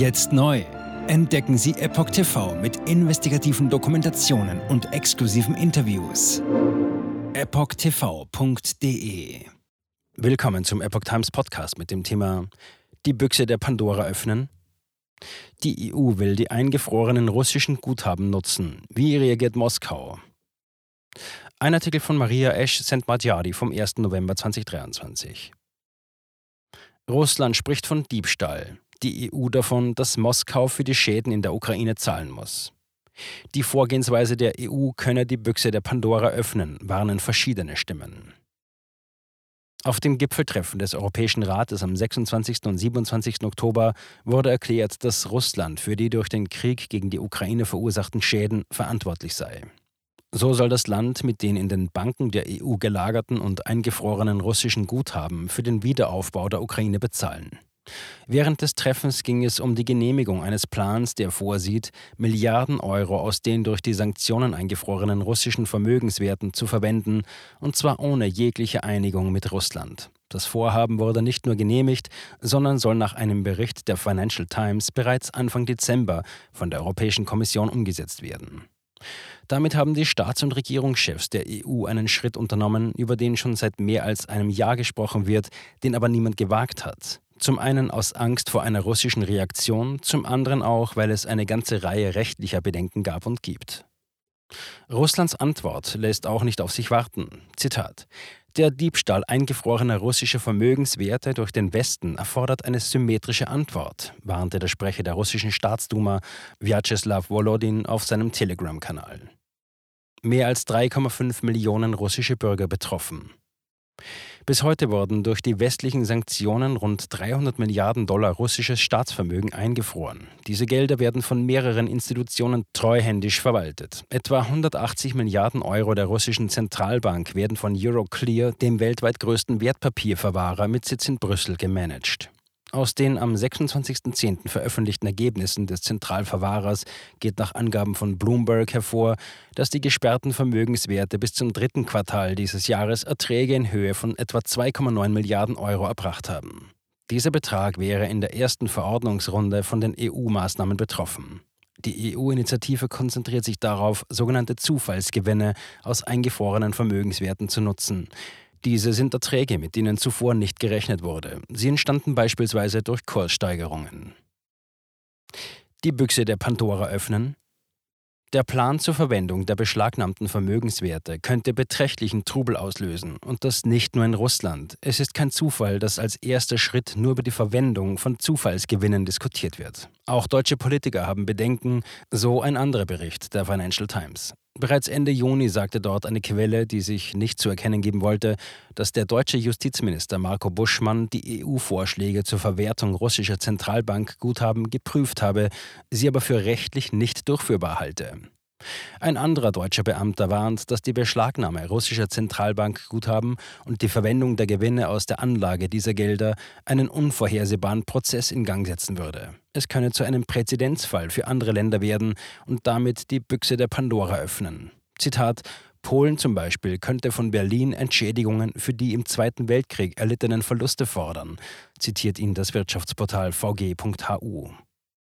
Jetzt neu. Entdecken Sie Epoch TV mit investigativen Dokumentationen und exklusiven Interviews. EpochTV.de Willkommen zum Epoch Times Podcast mit dem Thema Die Büchse der Pandora öffnen. Die EU will die eingefrorenen russischen Guthaben nutzen. Wie reagiert Moskau? Ein Artikel von Maria Esch Sentmadjadi vom 1. November 2023. Russland spricht von Diebstahl, die EU davon, dass Moskau für die Schäden in der Ukraine zahlen muss. Die Vorgehensweise der EU könne die Büchse der Pandora öffnen, warnen verschiedene Stimmen. Auf dem Gipfeltreffen des Europäischen Rates am 26. und 27. Oktober wurde erklärt, dass Russland für die durch den Krieg gegen die Ukraine verursachten Schäden verantwortlich sei. So soll das Land mit den in den Banken der EU gelagerten und eingefrorenen russischen Guthaben für den Wiederaufbau der Ukraine bezahlen. Während des Treffens ging es um die Genehmigung eines Plans, der vorsieht, Milliarden Euro aus den durch die Sanktionen eingefrorenen russischen Vermögenswerten zu verwenden, und zwar ohne jegliche Einigung mit Russland. Das Vorhaben wurde nicht nur genehmigt, sondern soll nach einem Bericht der Financial Times bereits Anfang Dezember von der Europäischen Kommission umgesetzt werden. Damit haben die Staats- und Regierungschefs der EU einen Schritt unternommen, über den schon seit mehr als einem Jahr gesprochen wird, den aber niemand gewagt hat. Zum einen aus Angst vor einer russischen Reaktion, zum anderen auch, weil es eine ganze Reihe rechtlicher Bedenken gab und gibt. Russlands Antwort lässt auch nicht auf sich warten. Zitat der Diebstahl eingefrorener russischer Vermögenswerte durch den Westen erfordert eine symmetrische Antwort, warnte der Sprecher der russischen Staatsduma Vyacheslav Volodin auf seinem Telegram-Kanal. Mehr als 3,5 Millionen russische Bürger betroffen. Bis heute wurden durch die westlichen Sanktionen rund 300 Milliarden Dollar russisches Staatsvermögen eingefroren. Diese Gelder werden von mehreren Institutionen treuhändisch verwaltet. Etwa 180 Milliarden Euro der russischen Zentralbank werden von Euroclear, dem weltweit größten Wertpapierverwahrer mit Sitz in Brüssel, gemanagt. Aus den am 26.10. veröffentlichten Ergebnissen des Zentralverwahrers geht nach Angaben von Bloomberg hervor, dass die gesperrten Vermögenswerte bis zum dritten Quartal dieses Jahres Erträge in Höhe von etwa 2,9 Milliarden Euro erbracht haben. Dieser Betrag wäre in der ersten Verordnungsrunde von den EU-Maßnahmen betroffen. Die EU-Initiative konzentriert sich darauf, sogenannte Zufallsgewinne aus eingefrorenen Vermögenswerten zu nutzen. Diese sind Erträge, mit denen zuvor nicht gerechnet wurde. Sie entstanden beispielsweise durch Kurssteigerungen. Die Büchse der Pandora öffnen. Der Plan zur Verwendung der beschlagnahmten Vermögenswerte könnte beträchtlichen Trubel auslösen, und das nicht nur in Russland. Es ist kein Zufall, dass als erster Schritt nur über die Verwendung von Zufallsgewinnen diskutiert wird. Auch deutsche Politiker haben Bedenken, so ein anderer Bericht der Financial Times. Bereits Ende Juni sagte dort eine Quelle, die sich nicht zu erkennen geben wollte, dass der deutsche Justizminister Marco Buschmann die EU-Vorschläge zur Verwertung russischer Zentralbankguthaben geprüft habe, sie aber für rechtlich nicht durchführbar halte. Ein anderer deutscher Beamter warnt, dass die Beschlagnahme russischer Zentralbankguthaben und die Verwendung der Gewinne aus der Anlage dieser Gelder einen unvorhersehbaren Prozess in Gang setzen würde. Es könne zu einem Präzedenzfall für andere Länder werden und damit die Büchse der Pandora öffnen. Zitat Polen zum Beispiel könnte von Berlin Entschädigungen für die im Zweiten Weltkrieg erlittenen Verluste fordern, zitiert ihn das Wirtschaftsportal vg.hu.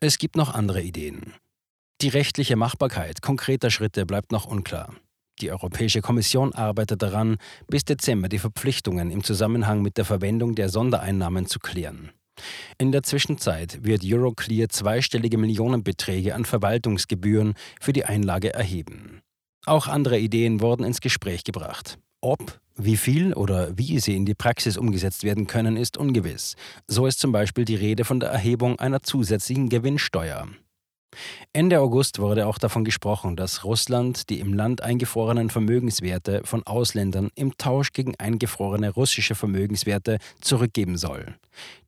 Es gibt noch andere Ideen. Die rechtliche Machbarkeit konkreter Schritte bleibt noch unklar. Die Europäische Kommission arbeitet daran, bis Dezember die Verpflichtungen im Zusammenhang mit der Verwendung der Sondereinnahmen zu klären. In der Zwischenzeit wird Euroclear zweistellige Millionenbeträge an Verwaltungsgebühren für die Einlage erheben. Auch andere Ideen wurden ins Gespräch gebracht. Ob, wie viel oder wie sie in die Praxis umgesetzt werden können, ist ungewiss. So ist zum Beispiel die Rede von der Erhebung einer zusätzlichen Gewinnsteuer. Ende August wurde auch davon gesprochen, dass Russland die im Land eingefrorenen Vermögenswerte von Ausländern im Tausch gegen eingefrorene russische Vermögenswerte zurückgeben soll.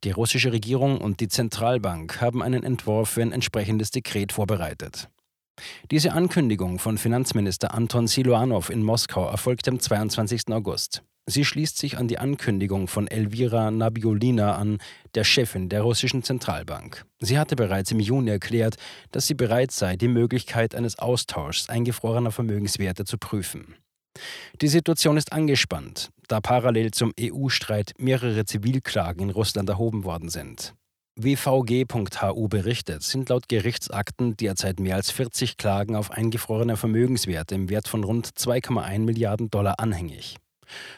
Die russische Regierung und die Zentralbank haben einen Entwurf für ein entsprechendes Dekret vorbereitet. Diese Ankündigung von Finanzminister Anton Siluanov in Moskau erfolgte am 22. August. Sie schließt sich an die Ankündigung von Elvira Nabiulina an, der Chefin der russischen Zentralbank. Sie hatte bereits im Juni erklärt, dass sie bereit sei, die Möglichkeit eines Austauschs eingefrorener Vermögenswerte zu prüfen. Die Situation ist angespannt, da parallel zum EU-Streit mehrere Zivilklagen in Russland erhoben worden sind. WVG.hu berichtet, sind laut Gerichtsakten derzeit mehr als 40 Klagen auf eingefrorene Vermögenswerte im Wert von rund 2,1 Milliarden Dollar anhängig.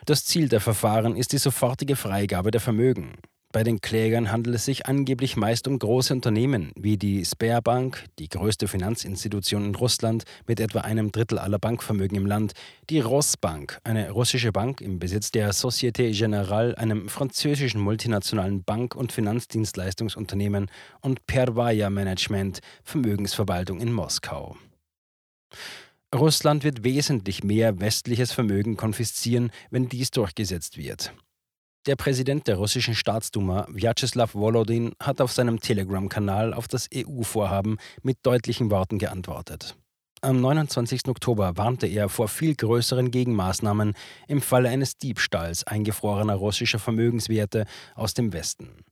Das Ziel der Verfahren ist die sofortige Freigabe der Vermögen. Bei den Klägern handelt es sich angeblich meist um große Unternehmen wie die Sberbank, die größte Finanzinstitution in Russland mit etwa einem Drittel aller Bankvermögen im Land, die Rosbank, eine russische Bank im Besitz der Société Générale, einem französischen multinationalen Bank- und Finanzdienstleistungsunternehmen, und Pervaya Management, Vermögensverwaltung in Moskau. Russland wird wesentlich mehr westliches Vermögen konfiszieren, wenn dies durchgesetzt wird. Der Präsident der russischen Staatsduma, Vyacheslav Volodin, hat auf seinem Telegram-Kanal auf das EU-Vorhaben mit deutlichen Worten geantwortet. Am 29. Oktober warnte er vor viel größeren Gegenmaßnahmen im Falle eines Diebstahls eingefrorener russischer Vermögenswerte aus dem Westen.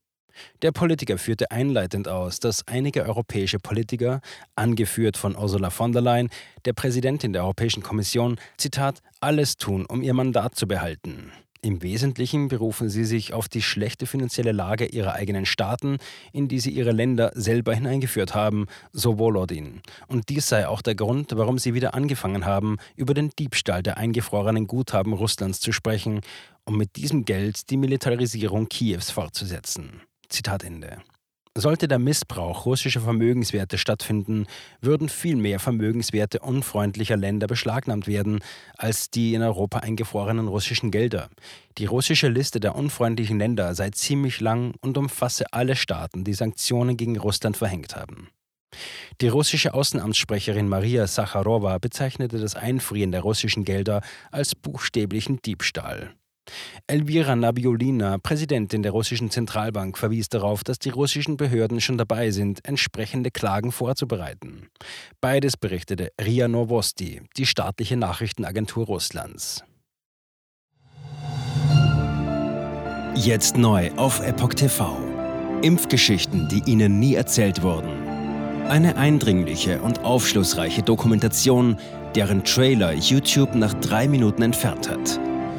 Der Politiker führte einleitend aus, dass einige europäische Politiker, angeführt von Ursula von der Leyen, der Präsidentin der Europäischen Kommission, Zitat, alles tun, um ihr Mandat zu behalten. Im Wesentlichen berufen sie sich auf die schlechte finanzielle Lage ihrer eigenen Staaten, in die sie ihre Länder selber hineingeführt haben, so Volodin. Und dies sei auch der Grund, warum sie wieder angefangen haben, über den Diebstahl der eingefrorenen Guthaben Russlands zu sprechen, um mit diesem Geld die Militarisierung Kiews fortzusetzen. Zitat Ende. Sollte der Missbrauch russischer Vermögenswerte stattfinden, würden viel mehr Vermögenswerte unfreundlicher Länder beschlagnahmt werden als die in Europa eingefrorenen russischen Gelder. Die russische Liste der unfreundlichen Länder sei ziemlich lang und umfasse alle Staaten, die Sanktionen gegen Russland verhängt haben. Die russische Außenamtssprecherin Maria Sacharowa bezeichnete das Einfrieren der russischen Gelder als buchstäblichen Diebstahl. Elvira Nabiolina, Präsidentin der russischen Zentralbank, verwies darauf, dass die russischen Behörden schon dabei sind, entsprechende Klagen vorzubereiten. Beides berichtete RIA Novosti, die staatliche Nachrichtenagentur Russlands. Jetzt neu auf Epoch TV. Impfgeschichten, die Ihnen nie erzählt wurden. Eine eindringliche und aufschlussreiche Dokumentation, deren Trailer YouTube nach drei Minuten entfernt hat.